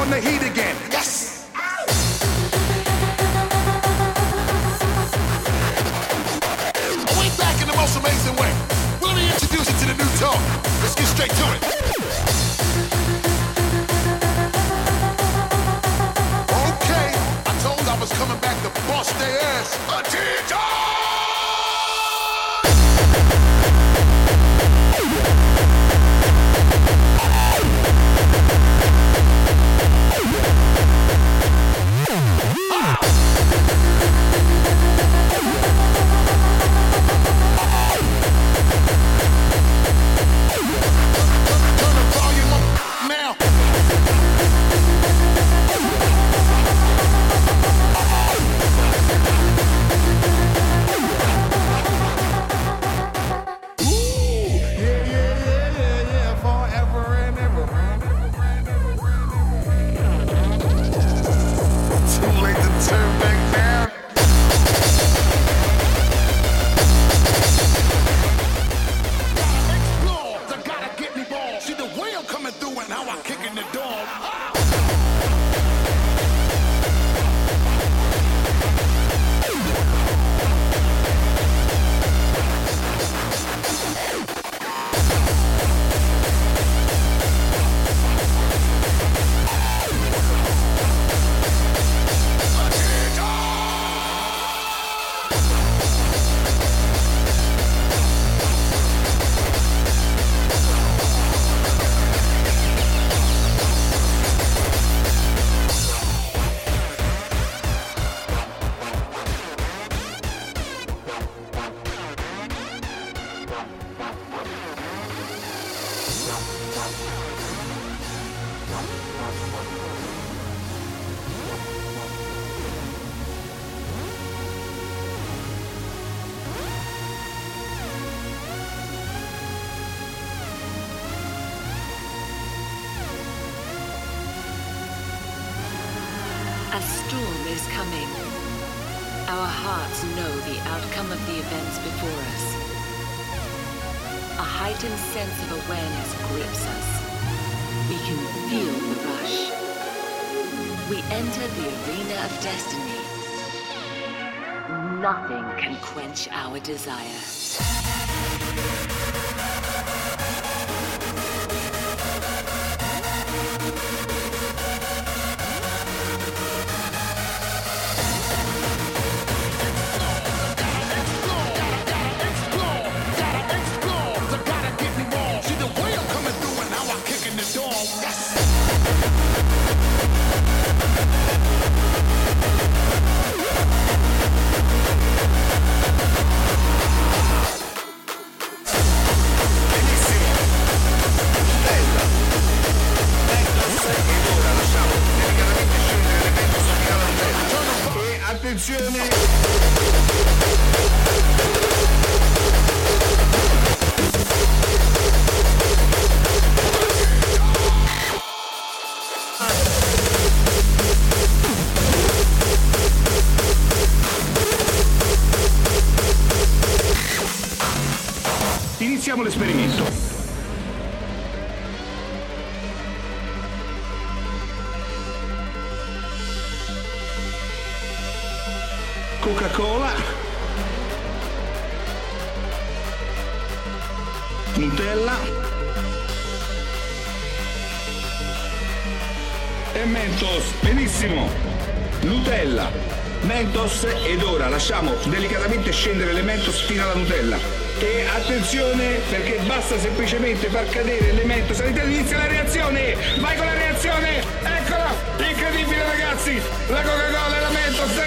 on the heat again. Yes! Oh, back in the most amazing way. Let me introduce you to the new talk. Let's get straight to it. Okay, I told I was coming back to bust their ass. Attention! A storm is coming. Our hearts know the outcome of the events before us. A heightened sense of awareness grips us. We can feel the rush. We enter the arena of destiny. Nothing can quench our desire. Fino alla Nutella. E attenzione perché basta semplicemente far cadere le Mentos all'interno inizia la reazione! Vai con la reazione! Eccola! Incredibile ragazzi! La Coca-Cola e la Mentos sta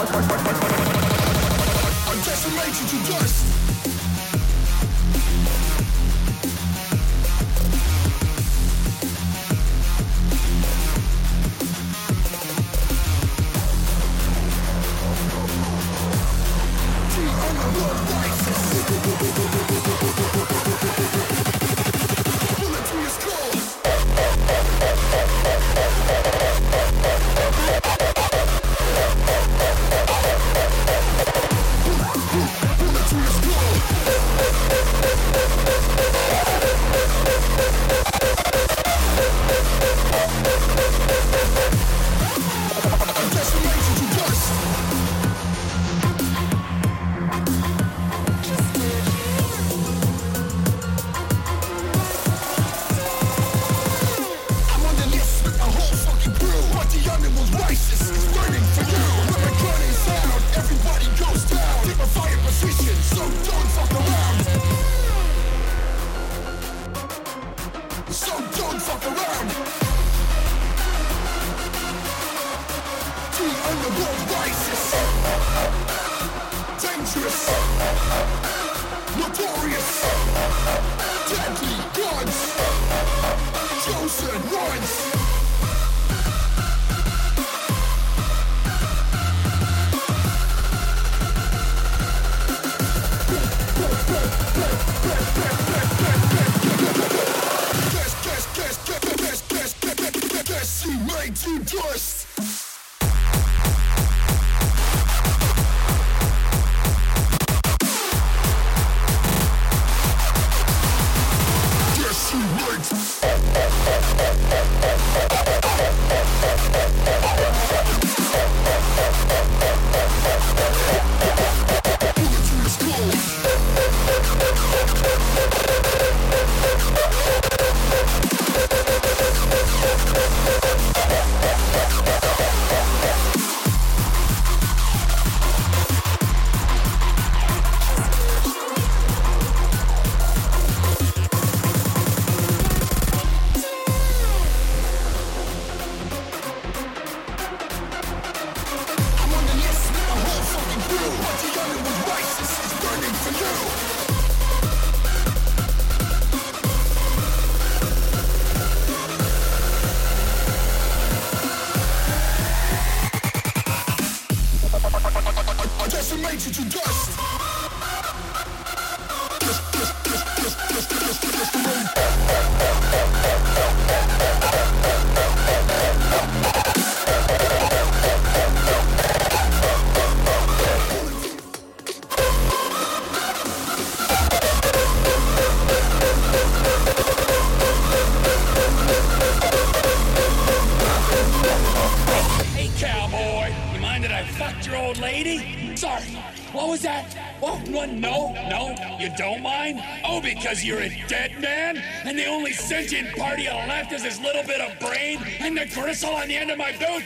I decimated you dust. Oh, because you're a dead man, and the only sentient part of you left is this little bit of brain and the gristle on the end of my boot?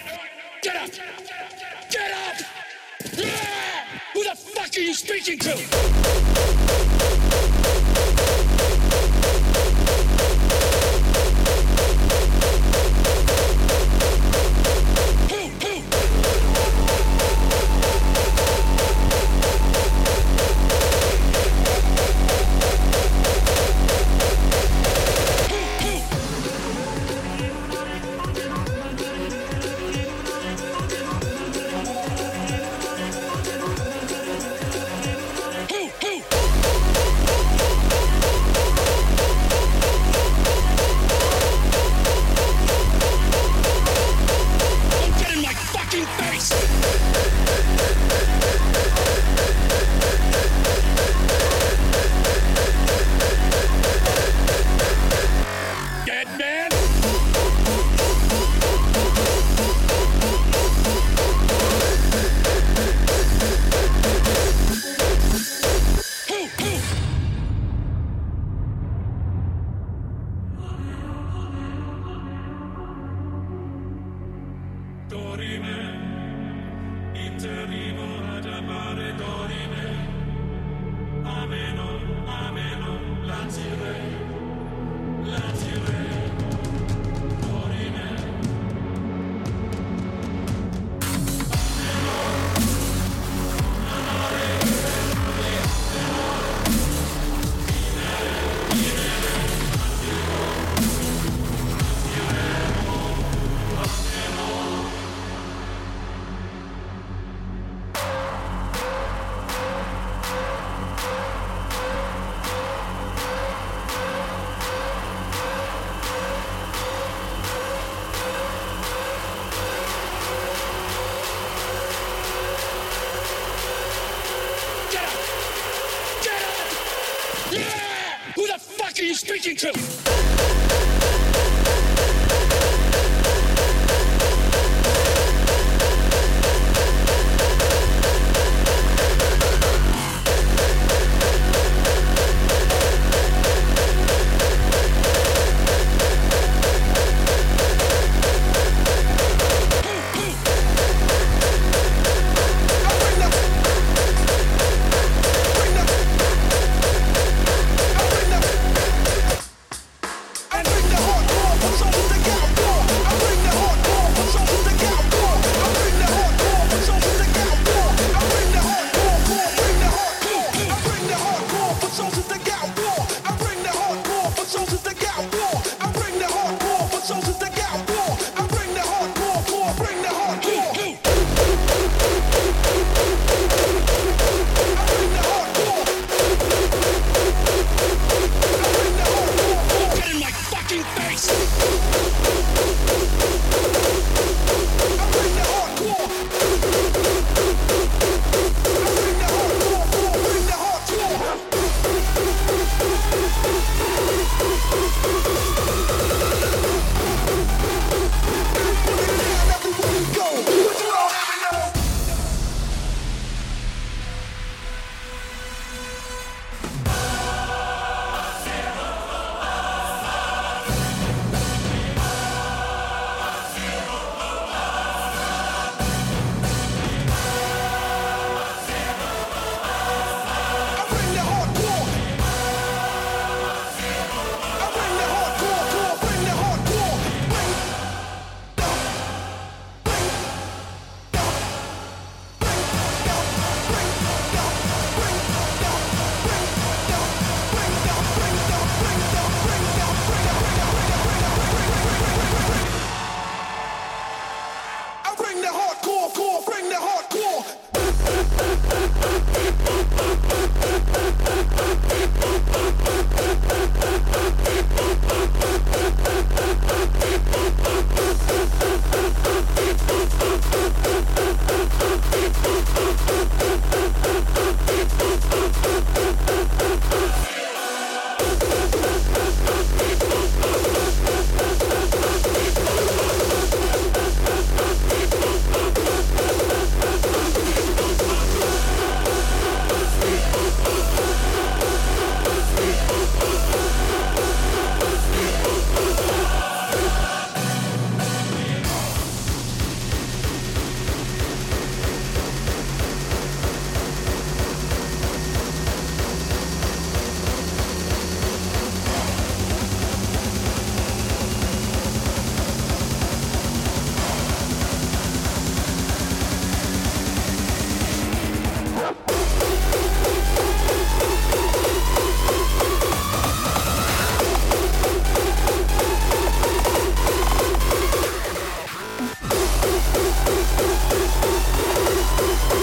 Get up! Get up! Yeah! Who the fuck are you speaking to? fuck are you speaking to?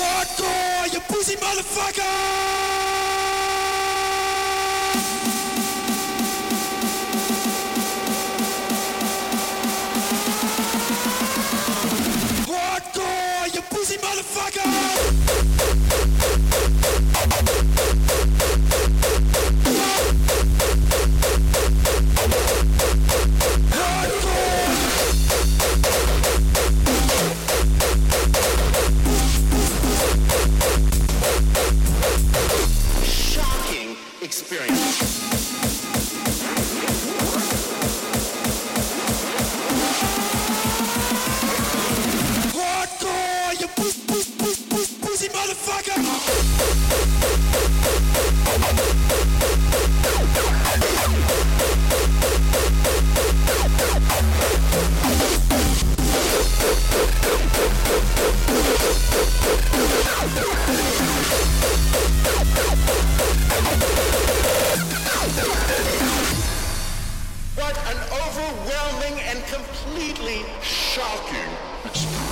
Hardcore, you pussy motherfucker! Overwhelming and completely shocking experience.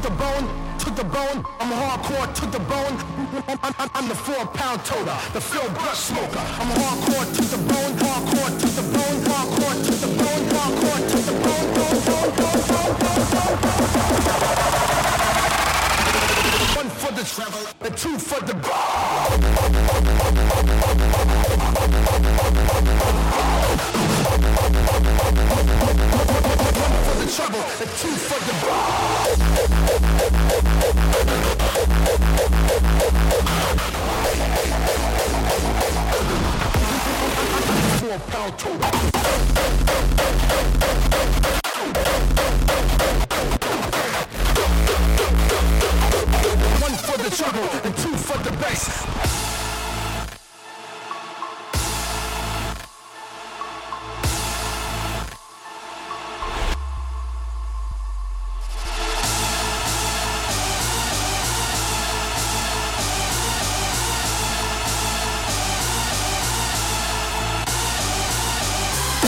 To the bone, to the bone. I'm hardcore to the bone. I'm, I'm, I'm the four pound toter, the Phil Brush smoker. I'm hardcore to the bone, hardcore to the bone, hardcore to the bone, hardcore to the bone, bone, bone, bone, bone, bone, bone. One for the travel, and two for the bone. The trouble, and two for the total. One for the trouble, and two for the bass.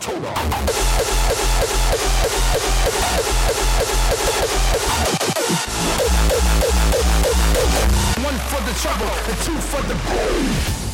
total. One for the trouble, and two for the One